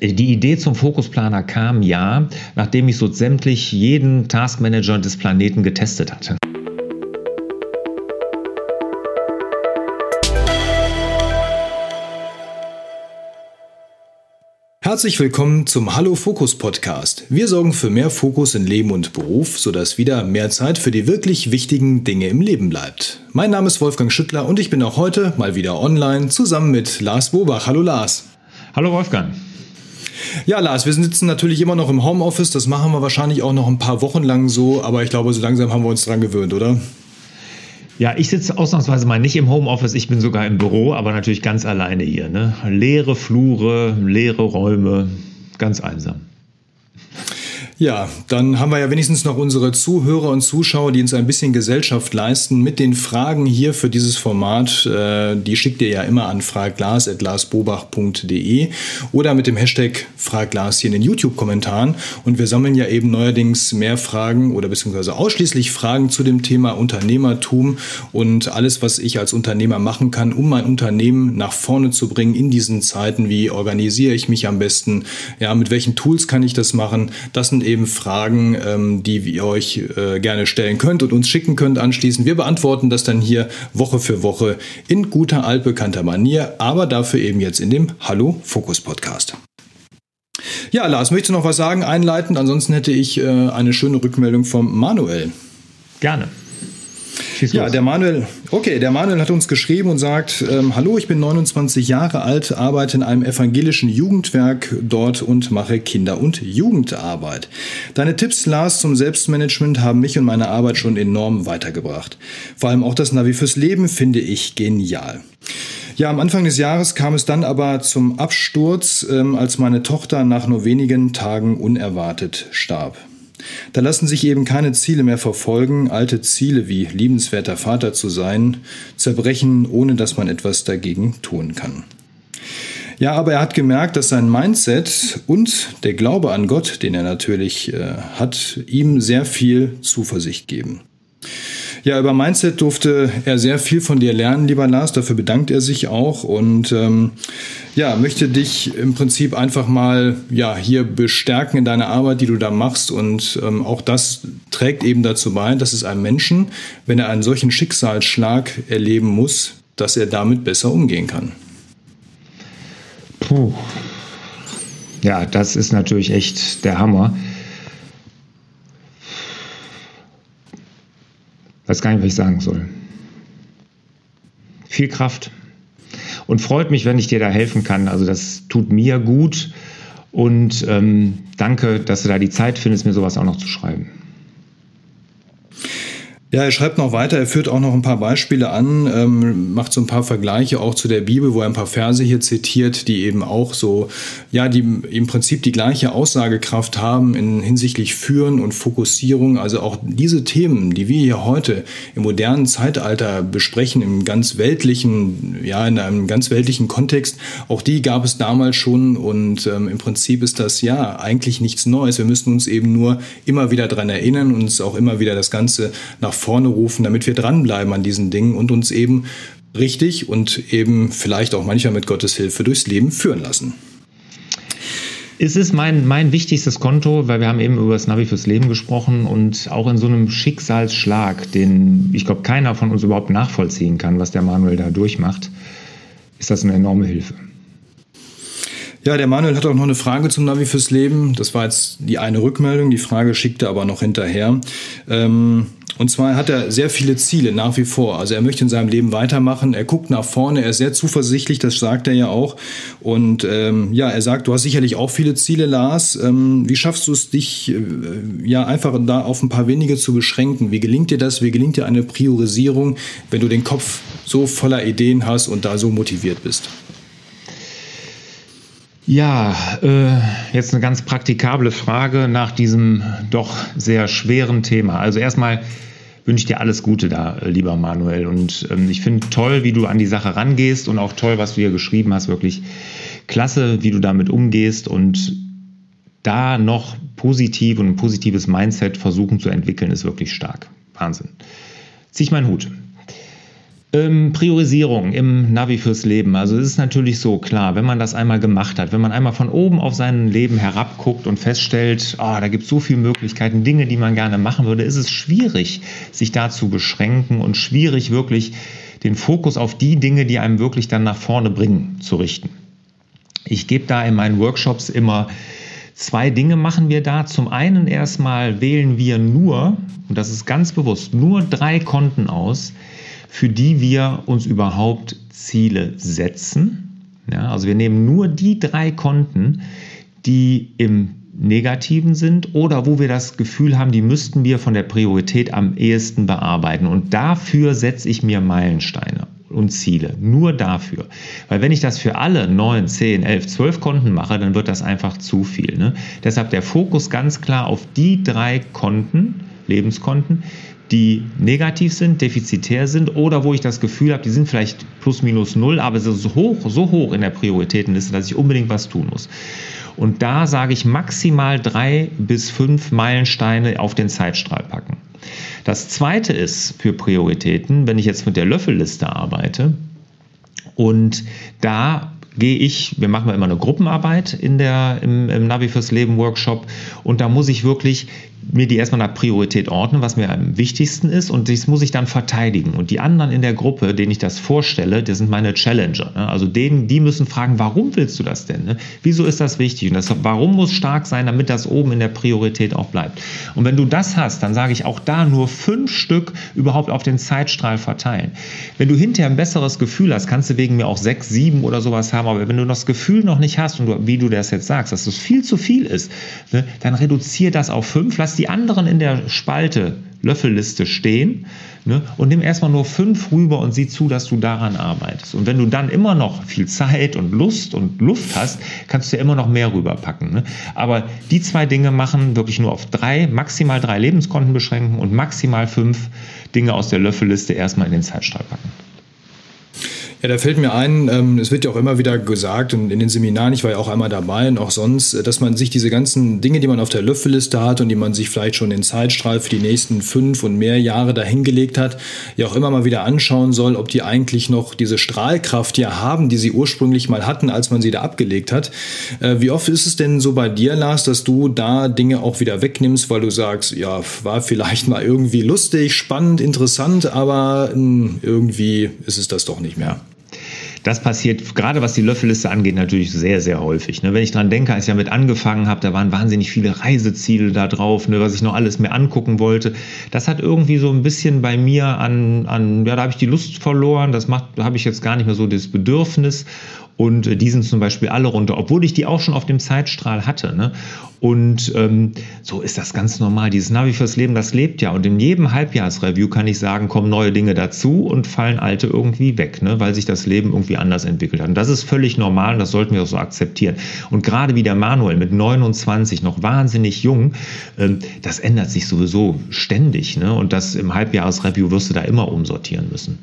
Die Idee zum Fokusplaner kam ja, nachdem ich so sämtlich jeden Taskmanager des Planeten getestet hatte. Herzlich willkommen zum Hallo Fokus Podcast. Wir sorgen für mehr Fokus in Leben und Beruf, sodass wieder mehr Zeit für die wirklich wichtigen Dinge im Leben bleibt. Mein Name ist Wolfgang Schüttler und ich bin auch heute mal wieder online zusammen mit Lars Bobach. Hallo Lars. Hallo Wolfgang. Ja, Lars, wir sitzen natürlich immer noch im Homeoffice. Das machen wir wahrscheinlich auch noch ein paar Wochen lang so, aber ich glaube, so langsam haben wir uns dran gewöhnt, oder? Ja, ich sitze ausnahmsweise mal nicht im Homeoffice, ich bin sogar im Büro, aber natürlich ganz alleine hier. Ne? Leere Flure, leere Räume, ganz einsam. Ja, dann haben wir ja wenigstens noch unsere Zuhörer und Zuschauer, die uns ein bisschen Gesellschaft leisten mit den Fragen hier für dieses Format. Äh, die schickt ihr ja immer an fragglas.glasbobach.de oder mit dem Hashtag Fragglas hier in den YouTube-Kommentaren. Und wir sammeln ja eben neuerdings mehr Fragen oder beziehungsweise ausschließlich Fragen zu dem Thema Unternehmertum und alles, was ich als Unternehmer machen kann, um mein Unternehmen nach vorne zu bringen in diesen Zeiten. Wie organisiere ich mich am besten? Ja, mit welchen Tools kann ich das machen? Das sind eben Fragen, ähm, die ihr euch äh, gerne stellen könnt und uns schicken könnt anschließend. Wir beantworten das dann hier Woche für Woche in guter altbekannter Manier, aber dafür eben jetzt in dem Hallo Fokus Podcast. Ja, Lars, möchtest du noch was sagen, einleitend? Ansonsten hätte ich äh, eine schöne Rückmeldung vom Manuel. Gerne. Ja, der Manuel, okay, der Manuel hat uns geschrieben und sagt, ähm, hallo, ich bin 29 Jahre alt, arbeite in einem evangelischen Jugendwerk dort und mache Kinder- und Jugendarbeit. Deine Tipps, Lars, zum Selbstmanagement haben mich und meine Arbeit schon enorm weitergebracht. Vor allem auch das Navi fürs Leben finde ich genial. Ja, am Anfang des Jahres kam es dann aber zum Absturz, ähm, als meine Tochter nach nur wenigen Tagen unerwartet starb. Da lassen sich eben keine Ziele mehr verfolgen, alte Ziele wie liebenswerter Vater zu sein, zerbrechen, ohne dass man etwas dagegen tun kann. Ja, aber er hat gemerkt, dass sein Mindset und der Glaube an Gott, den er natürlich äh, hat, ihm sehr viel Zuversicht geben. Ja, über Mindset durfte er sehr viel von dir lernen, lieber Lars. Dafür bedankt er sich auch und ähm, ja, möchte dich im Prinzip einfach mal ja, hier bestärken in deiner Arbeit, die du da machst. Und ähm, auch das trägt eben dazu bei, dass es einem Menschen, wenn er einen solchen Schicksalsschlag erleben muss, dass er damit besser umgehen kann. Puh. Ja, das ist natürlich echt der Hammer. Weiß gar nicht, was ich sagen soll. Viel Kraft. Und freut mich, wenn ich dir da helfen kann. Also das tut mir gut. Und ähm, danke, dass du da die Zeit findest, mir sowas auch noch zu schreiben. Ja, er schreibt noch weiter, er führt auch noch ein paar Beispiele an, ähm, macht so ein paar Vergleiche auch zu der Bibel, wo er ein paar Verse hier zitiert, die eben auch so, ja, die im Prinzip die gleiche Aussagekraft haben in hinsichtlich Führen und Fokussierung. Also auch diese Themen, die wir hier heute im modernen Zeitalter besprechen, im ganz weltlichen, ja, in einem ganz weltlichen Kontext, auch die gab es damals schon und ähm, im Prinzip ist das ja eigentlich nichts Neues. Wir müssen uns eben nur immer wieder dran erinnern, uns auch immer wieder das Ganze nach vorne rufen, damit wir dranbleiben an diesen Dingen und uns eben richtig und eben vielleicht auch manchmal mit Gottes Hilfe durchs Leben führen lassen. Es ist mein, mein wichtigstes Konto, weil wir haben eben über das Navi fürs Leben gesprochen und auch in so einem Schicksalsschlag, den ich glaube keiner von uns überhaupt nachvollziehen kann, was der Manuel da durchmacht, ist das eine enorme Hilfe. Ja, der Manuel hat auch noch eine Frage zum Navi fürs Leben. Das war jetzt die eine Rückmeldung. Die Frage schickte aber noch hinterher. Ähm, und zwar hat er sehr viele Ziele nach wie vor. Also er möchte in seinem Leben weitermachen. Er guckt nach vorne. Er ist sehr zuversichtlich. Das sagt er ja auch. Und ähm, ja, er sagt, du hast sicherlich auch viele Ziele, Lars. Ähm, wie schaffst du es, dich äh, ja einfach da auf ein paar wenige zu beschränken? Wie gelingt dir das? Wie gelingt dir eine Priorisierung, wenn du den Kopf so voller Ideen hast und da so motiviert bist? Ja, äh, jetzt eine ganz praktikable Frage nach diesem doch sehr schweren Thema. Also erstmal wünsche dir alles Gute da, äh, lieber Manuel. Und ähm, ich finde toll, wie du an die Sache rangehst und auch toll, was du hier geschrieben hast. Wirklich klasse, wie du damit umgehst und da noch positiv und ein positives Mindset versuchen zu entwickeln, ist wirklich stark. Wahnsinn. Zieh ich meinen Hut. Ähm, Priorisierung im Navi fürs Leben. Also es ist natürlich so klar, wenn man das einmal gemacht hat, wenn man einmal von oben auf sein Leben herabguckt und feststellt, oh, da gibt es so viele Möglichkeiten, Dinge, die man gerne machen würde, ist es schwierig, sich da zu beschränken und schwierig wirklich den Fokus auf die Dinge, die einem wirklich dann nach vorne bringen, zu richten. Ich gebe da in meinen Workshops immer Zwei Dinge machen wir da. Zum einen erstmal wählen wir nur, und das ist ganz bewusst, nur drei Konten aus, für die wir uns überhaupt Ziele setzen. Ja, also wir nehmen nur die drei Konten, die im Negativen sind oder wo wir das Gefühl haben, die müssten wir von der Priorität am ehesten bearbeiten. Und dafür setze ich mir Meilensteine und Ziele. Nur dafür. Weil wenn ich das für alle 9, 10, 11, 12 Konten mache, dann wird das einfach zu viel. Ne? Deshalb der Fokus ganz klar auf die drei Konten, Lebenskonten, die negativ sind, defizitär sind oder wo ich das Gefühl habe, die sind vielleicht plus minus null, aber es ist so hoch, so hoch in der Prioritätenliste, dass ich unbedingt was tun muss. Und da sage ich maximal drei bis fünf Meilensteine auf den Zeitstrahl packen. Das zweite ist für Prioritäten, wenn ich jetzt mit der Löffelliste arbeite und da gehe ich, wir machen immer eine Gruppenarbeit in der, im, im Navi fürs Leben Workshop und da muss ich wirklich mir die erstmal nach Priorität ordnen, was mir am wichtigsten ist und das muss ich dann verteidigen. Und die anderen in der Gruppe, denen ich das vorstelle, das sind meine Challenger. Ne? Also denen, die müssen fragen, warum willst du das denn? Ne? Wieso ist das wichtig? Und das Warum muss stark sein, damit das oben in der Priorität auch bleibt. Und wenn du das hast, dann sage ich auch da nur fünf Stück überhaupt auf den Zeitstrahl verteilen. Wenn du hinterher ein besseres Gefühl hast, kannst du wegen mir auch sechs, sieben oder sowas haben, aber wenn du das Gefühl noch nicht hast und du, wie du das jetzt sagst, dass das viel zu viel ist, ne, dann reduziere das auf fünf, lass die anderen in der Spalte Löffelliste stehen ne, und nimm erstmal nur fünf rüber und sieh zu, dass du daran arbeitest. Und wenn du dann immer noch viel Zeit und Lust und Luft hast, kannst du ja immer noch mehr rüberpacken. Ne? Aber die zwei Dinge machen wirklich nur auf drei, maximal drei Lebenskonten beschränken und maximal fünf Dinge aus der Löffelliste erstmal in den Zeitstrahl packen. Ja, da fällt mir ein, ähm, es wird ja auch immer wieder gesagt und in den Seminaren, ich war ja auch einmal dabei und auch sonst, äh, dass man sich diese ganzen Dinge, die man auf der Löffelliste hat und die man sich vielleicht schon in Zeitstrahl für die nächsten fünf und mehr Jahre dahingelegt hat, ja auch immer mal wieder anschauen soll, ob die eigentlich noch diese Strahlkraft ja haben, die sie ursprünglich mal hatten, als man sie da abgelegt hat. Äh, wie oft ist es denn so bei dir, Lars, dass du da Dinge auch wieder wegnimmst, weil du sagst, ja, war vielleicht mal irgendwie lustig, spannend, interessant, aber hm, irgendwie ist es das doch nicht mehr. Das passiert, gerade was die Löffelliste angeht, natürlich sehr, sehr häufig. Ne? Wenn ich dran denke, als ich damit angefangen habe, da waren wahnsinnig viele Reiseziele da drauf, ne, was ich noch alles mir angucken wollte. Das hat irgendwie so ein bisschen bei mir an, an ja, da habe ich die Lust verloren, das macht, da habe ich jetzt gar nicht mehr so das Bedürfnis und äh, die sind zum Beispiel alle runter, obwohl ich die auch schon auf dem Zeitstrahl hatte. Ne? Und ähm, so ist das ganz normal. Dieses Navi fürs Leben, das lebt ja. Und in jedem Halbjahresreview kann ich sagen, kommen neue Dinge dazu und fallen alte irgendwie weg, ne? weil sich das Leben irgendwie anders entwickelt hat. Und das ist völlig normal und das sollten wir auch so akzeptieren. Und gerade wie der Manuel mit 29 noch wahnsinnig jung, ähm, das ändert sich sowieso ständig. Ne? Und das im Halbjahresreview wirst du da immer umsortieren müssen.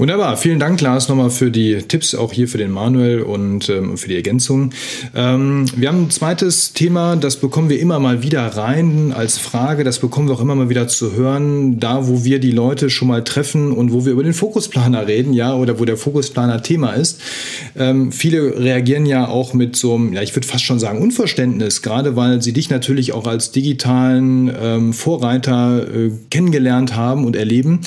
Wunderbar, vielen Dank, Lars, nochmal für die Tipps, auch hier für den Manuel und ähm, für die Ergänzung. Ähm, wir haben ein zweites Thema, das bekommen wir immer mal wieder rein als Frage, das bekommen wir auch immer mal wieder zu hören, da wo wir die Leute schon mal treffen und wo wir über den Fokusplaner reden, ja, oder wo der Fokusplaner Thema ist. Ähm, viele reagieren ja auch mit so einem, ja, ich würde fast schon sagen, Unverständnis, gerade weil sie dich natürlich auch als digitalen ähm, Vorreiter äh, kennengelernt haben und erleben.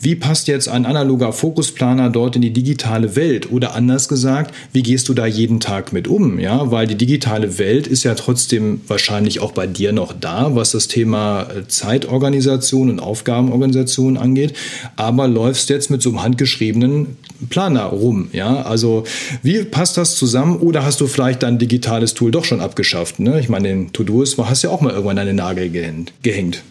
Wie passt jetzt ein analoger Fokus Fokusplaner dort in die digitale Welt? Oder anders gesagt, wie gehst du da jeden Tag mit um? Ja, weil die digitale Welt ist ja trotzdem wahrscheinlich auch bei dir noch da, was das Thema äh, Zeitorganisation und Aufgabenorganisation angeht. Aber läufst jetzt mit so einem handgeschriebenen Planer rum. Ja, also wie passt das zusammen? Oder hast du vielleicht dein digitales Tool doch schon abgeschafft? Ne? Ich meine, den To-Do's hast ja auch mal irgendwann deine Nagel gehängt.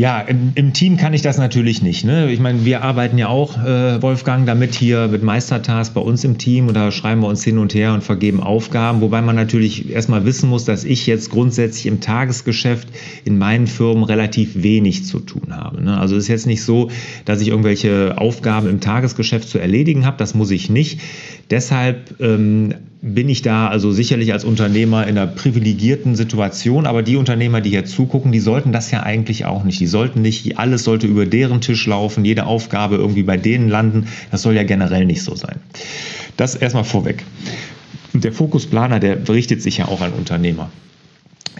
Ja, im, im, Team kann ich das natürlich nicht. Ne? Ich meine, wir arbeiten ja auch, äh, Wolfgang, damit hier mit Meistertask bei uns im Team und da schreiben wir uns hin und her und vergeben Aufgaben, wobei man natürlich erstmal wissen muss, dass ich jetzt grundsätzlich im Tagesgeschäft in meinen Firmen relativ wenig zu tun habe. Ne? Also es ist jetzt nicht so, dass ich irgendwelche Aufgaben im Tagesgeschäft zu erledigen habe, das muss ich nicht. Deshalb ähm, bin ich da also sicherlich als Unternehmer in einer privilegierten Situation, aber die Unternehmer, die hier zugucken, die sollten das ja eigentlich auch nicht. Die sollten nicht, alles sollte über deren Tisch laufen, jede Aufgabe irgendwie bei denen landen. Das soll ja generell nicht so sein. Das erstmal vorweg. Und der Fokusplaner, der richtet sich ja auch an Unternehmer.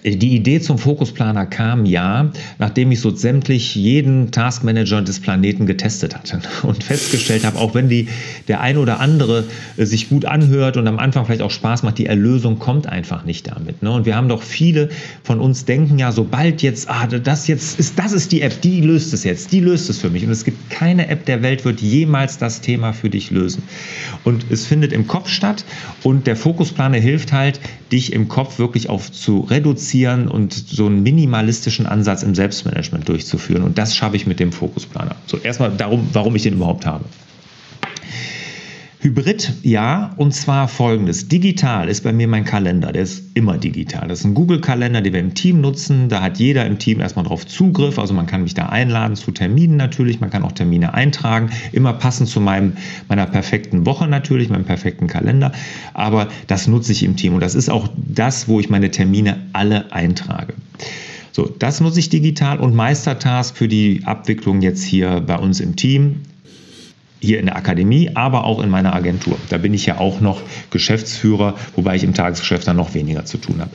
Die Idee zum Fokusplaner kam ja, nachdem ich so sämtlich jeden Taskmanager des Planeten getestet hatte und festgestellt habe, auch wenn die, der ein oder andere äh, sich gut anhört und am Anfang vielleicht auch Spaß macht, die Erlösung kommt einfach nicht damit. Ne? Und wir haben doch viele von uns denken ja, sobald jetzt, ah, das jetzt ist, das ist die App, die löst es jetzt, die löst es für mich. Und es gibt keine App der Welt, wird jemals das Thema für dich lösen. Und es findet im Kopf statt und der Fokusplaner hilft halt, dich im Kopf wirklich auf zu reduzieren und so einen minimalistischen Ansatz im Selbstmanagement durchzuführen. Und das schaffe ich mit dem Fokusplaner. So, erstmal darum, warum ich den überhaupt habe. Hybrid, ja, und zwar folgendes. Digital ist bei mir mein Kalender, der ist immer digital. Das ist ein Google-Kalender, den wir im Team nutzen. Da hat jeder im Team erstmal drauf Zugriff. Also man kann mich da einladen zu Terminen natürlich. Man kann auch Termine eintragen, immer passend zu meinem, meiner perfekten Woche natürlich, meinem perfekten Kalender. Aber das nutze ich im Team und das ist auch das, wo ich meine Termine alle eintrage. So, das nutze ich digital und Meistertask für die Abwicklung jetzt hier bei uns im Team hier in der Akademie, aber auch in meiner Agentur. Da bin ich ja auch noch Geschäftsführer, wobei ich im Tagesgeschäft dann noch weniger zu tun habe.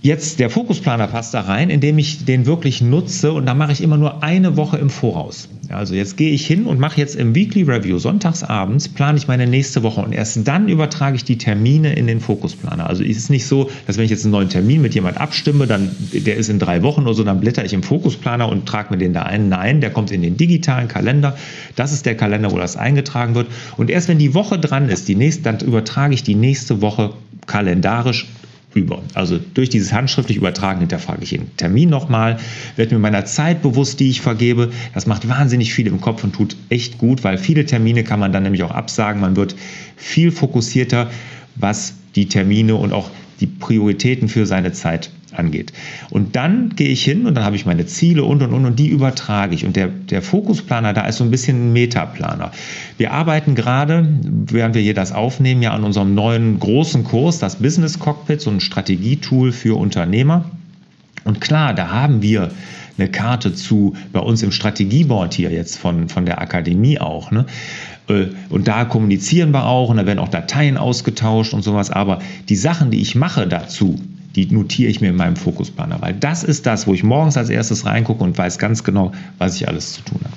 Jetzt der Fokusplaner passt da rein, indem ich den wirklich nutze und da mache ich immer nur eine Woche im Voraus. Also jetzt gehe ich hin und mache jetzt im Weekly Review sonntagsabends, plane ich meine nächste Woche und erst dann übertrage ich die Termine in den Fokusplaner. Also ist es nicht so, dass wenn ich jetzt einen neuen Termin mit jemand abstimme, dann der ist in drei Wochen oder so, dann blätter ich im Fokusplaner und trage mir den da ein. Nein, der kommt in den digitalen Kalender. Das ist der Kalender, wo das eingetragen wird. Und erst wenn die Woche dran ist, die nächste, dann übertrage ich die nächste Woche kalendarisch über. Also durch dieses handschriftlich Übertragen hinterfrage ich den Termin nochmal, werde mir meiner Zeit bewusst, die ich vergebe. Das macht wahnsinnig viel im Kopf und tut echt gut, weil viele Termine kann man dann nämlich auch absagen. Man wird viel fokussierter, was die Termine und auch die Prioritäten für seine Zeit angeht. Und dann gehe ich hin und dann habe ich meine Ziele und und und und die übertrage ich. Und der, der Fokusplaner da ist so ein bisschen ein Metaplaner. Wir arbeiten gerade, während wir hier das aufnehmen, ja an unserem neuen großen Kurs, das Business Cockpit, so ein Strategietool für Unternehmer. Und klar, da haben wir eine Karte zu bei uns im Strategieboard hier jetzt von, von der Akademie auch. Ne? Äh, und da kommunizieren wir auch und da werden auch Dateien ausgetauscht und sowas. Aber die Sachen, die ich mache dazu, die notiere ich mir in meinem Fokusplaner, weil das ist das, wo ich morgens als erstes reingucke und weiß ganz genau, was ich alles zu tun habe.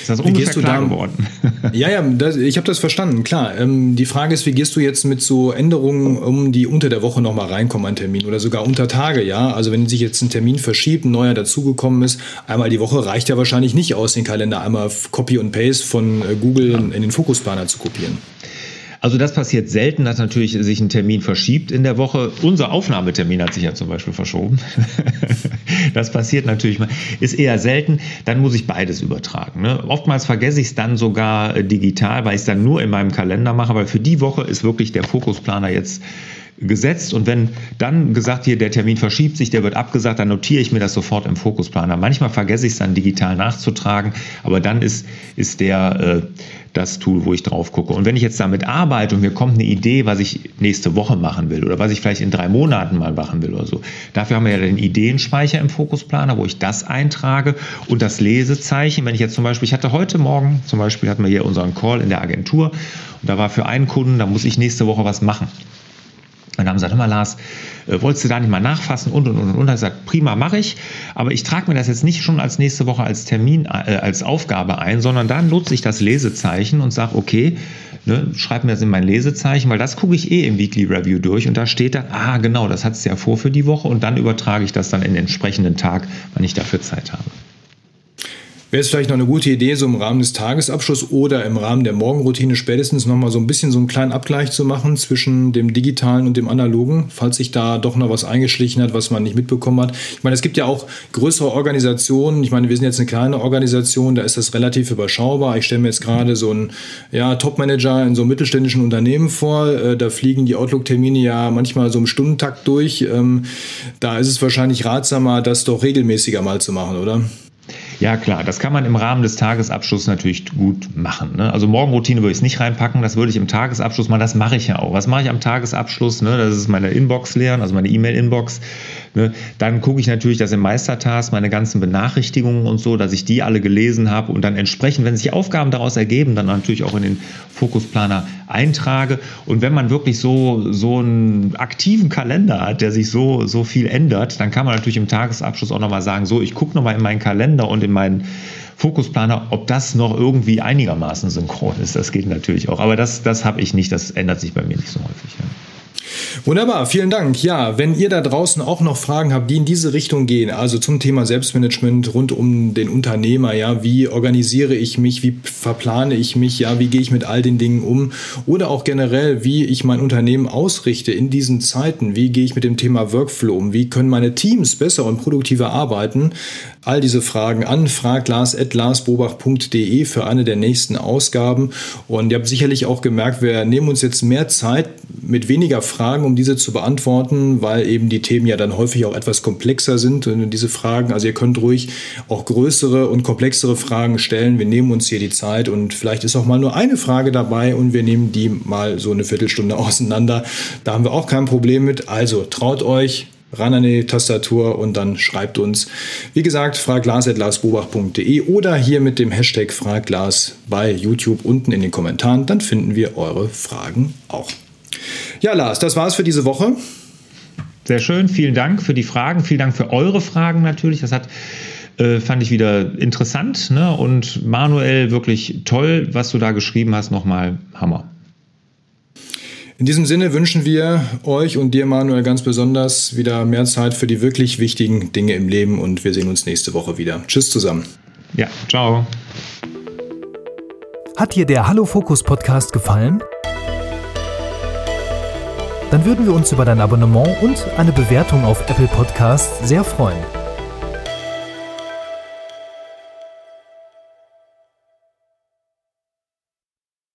Ist das ungefähr klar da, geworden? ja, ja, das, ich habe das verstanden, klar. Ähm, die Frage ist, wie gehst du jetzt mit so Änderungen um, die unter der Woche nochmal reinkommen an Termin oder sogar unter Tage, ja? Also wenn sich jetzt ein Termin verschiebt, ein neuer dazugekommen ist, einmal die Woche reicht ja wahrscheinlich nicht aus, den Kalender einmal Copy und Paste von äh, Google ja. in den Fokusplaner zu kopieren. Also das passiert selten, dass natürlich sich ein Termin verschiebt in der Woche. Unser Aufnahmetermin hat sich ja zum Beispiel verschoben. das passiert natürlich mal. Ist eher selten. Dann muss ich beides übertragen. Ne? Oftmals vergesse ich es dann sogar äh, digital, weil ich es dann nur in meinem Kalender mache. Weil für die Woche ist wirklich der Fokusplaner jetzt gesetzt und wenn dann gesagt hier der Termin verschiebt sich, der wird abgesagt, dann notiere ich mir das sofort im Fokusplaner. Manchmal vergesse ich es dann digital nachzutragen, aber dann ist, ist der äh, das Tool, wo ich drauf gucke. Und wenn ich jetzt damit arbeite und mir kommt eine Idee, was ich nächste Woche machen will oder was ich vielleicht in drei Monaten mal machen will oder so, dafür haben wir ja den Ideenspeicher im Fokusplaner, wo ich das eintrage und das Lesezeichen. Wenn ich jetzt zum Beispiel, ich hatte heute Morgen, zum Beispiel hatten wir hier unseren Call in der Agentur und da war für einen Kunden, da muss ich nächste Woche was machen. Dann haben sie gesagt, hör mal Lars, äh, wolltest du da nicht mal nachfassen und und und und. Und er gesagt, prima, mache ich. Aber ich trage mir das jetzt nicht schon als nächste Woche als Termin, äh, als Aufgabe ein, sondern dann nutze ich das Lesezeichen und sage, okay, ne, schreib mir das in mein Lesezeichen, weil das gucke ich eh im Weekly Review durch und da steht dann, ah genau, das hat es ja vor für die Woche und dann übertrage ich das dann in den entsprechenden Tag, wann ich dafür Zeit habe. Wäre es vielleicht noch eine gute Idee, so im Rahmen des Tagesabschlusses oder im Rahmen der Morgenroutine spätestens nochmal so ein bisschen so einen kleinen Abgleich zu machen zwischen dem digitalen und dem analogen, falls sich da doch noch was eingeschlichen hat, was man nicht mitbekommen hat. Ich meine, es gibt ja auch größere Organisationen. Ich meine, wir sind jetzt eine kleine Organisation, da ist das relativ überschaubar. Ich stelle mir jetzt gerade so einen ja, Top-Manager in so einem mittelständischen Unternehmen vor. Äh, da fliegen die Outlook-Termine ja manchmal so im Stundentakt durch. Ähm, da ist es wahrscheinlich ratsamer, das doch regelmäßiger mal zu machen, oder? Ja, klar, das kann man im Rahmen des Tagesabschlusses natürlich gut machen. Ne? Also Morgenroutine würde ich es nicht reinpacken, das würde ich im Tagesabschluss machen, das mache ich ja auch. Was mache ich am Tagesabschluss? Ne? Das ist meine Inbox leeren, also meine E-Mail-Inbox Ne? Dann gucke ich natürlich, dass im Meistertask meine ganzen Benachrichtigungen und so, dass ich die alle gelesen habe und dann entsprechend, wenn sich Aufgaben daraus ergeben, dann natürlich auch in den Fokusplaner eintrage. Und wenn man wirklich so, so einen aktiven Kalender hat, der sich so, so viel ändert, dann kann man natürlich im Tagesabschluss auch nochmal sagen, so, ich gucke nochmal in meinen Kalender und in meinen Fokusplaner, ob das noch irgendwie einigermaßen synchron ist. Das geht natürlich auch. Aber das, das habe ich nicht, das ändert sich bei mir nicht so häufig. Ja. Wunderbar, vielen Dank. Ja, wenn ihr da draußen auch noch Fragen habt, die in diese Richtung gehen, also zum Thema Selbstmanagement rund um den Unternehmer, ja, wie organisiere ich mich, wie verplane ich mich, ja, wie gehe ich mit all den Dingen um oder auch generell, wie ich mein Unternehmen ausrichte in diesen Zeiten, wie gehe ich mit dem Thema Workflow um, wie können meine Teams besser und produktiver arbeiten, all diese Fragen an fraglas.larsbobach.de für eine der nächsten Ausgaben und ihr habt sicherlich auch gemerkt, wir nehmen uns jetzt mehr Zeit mit weniger Fragen, um diese zu beantworten, weil eben die Themen ja dann häufig auch etwas komplexer sind. Und diese Fragen, also ihr könnt ruhig auch größere und komplexere Fragen stellen. Wir nehmen uns hier die Zeit und vielleicht ist auch mal nur eine Frage dabei und wir nehmen die mal so eine Viertelstunde auseinander. Da haben wir auch kein Problem mit. Also traut euch, ran an die Tastatur und dann schreibt uns. Wie gesagt, fraglas.larsbobach.de oder hier mit dem Hashtag Fraglas bei YouTube unten in den Kommentaren. Dann finden wir eure Fragen auch. Ja, Lars, das war's für diese Woche. Sehr schön, vielen Dank für die Fragen, vielen Dank für eure Fragen natürlich. Das hat äh, fand ich wieder interessant ne? und Manuel wirklich toll, was du da geschrieben hast. Nochmal Hammer. In diesem Sinne wünschen wir euch und dir, Manuel, ganz besonders wieder mehr Zeit für die wirklich wichtigen Dinge im Leben und wir sehen uns nächste Woche wieder. Tschüss zusammen. Ja, ciao. Hat dir der Hallo Fokus Podcast gefallen? dann würden wir uns über dein Abonnement und eine Bewertung auf Apple Podcasts sehr freuen.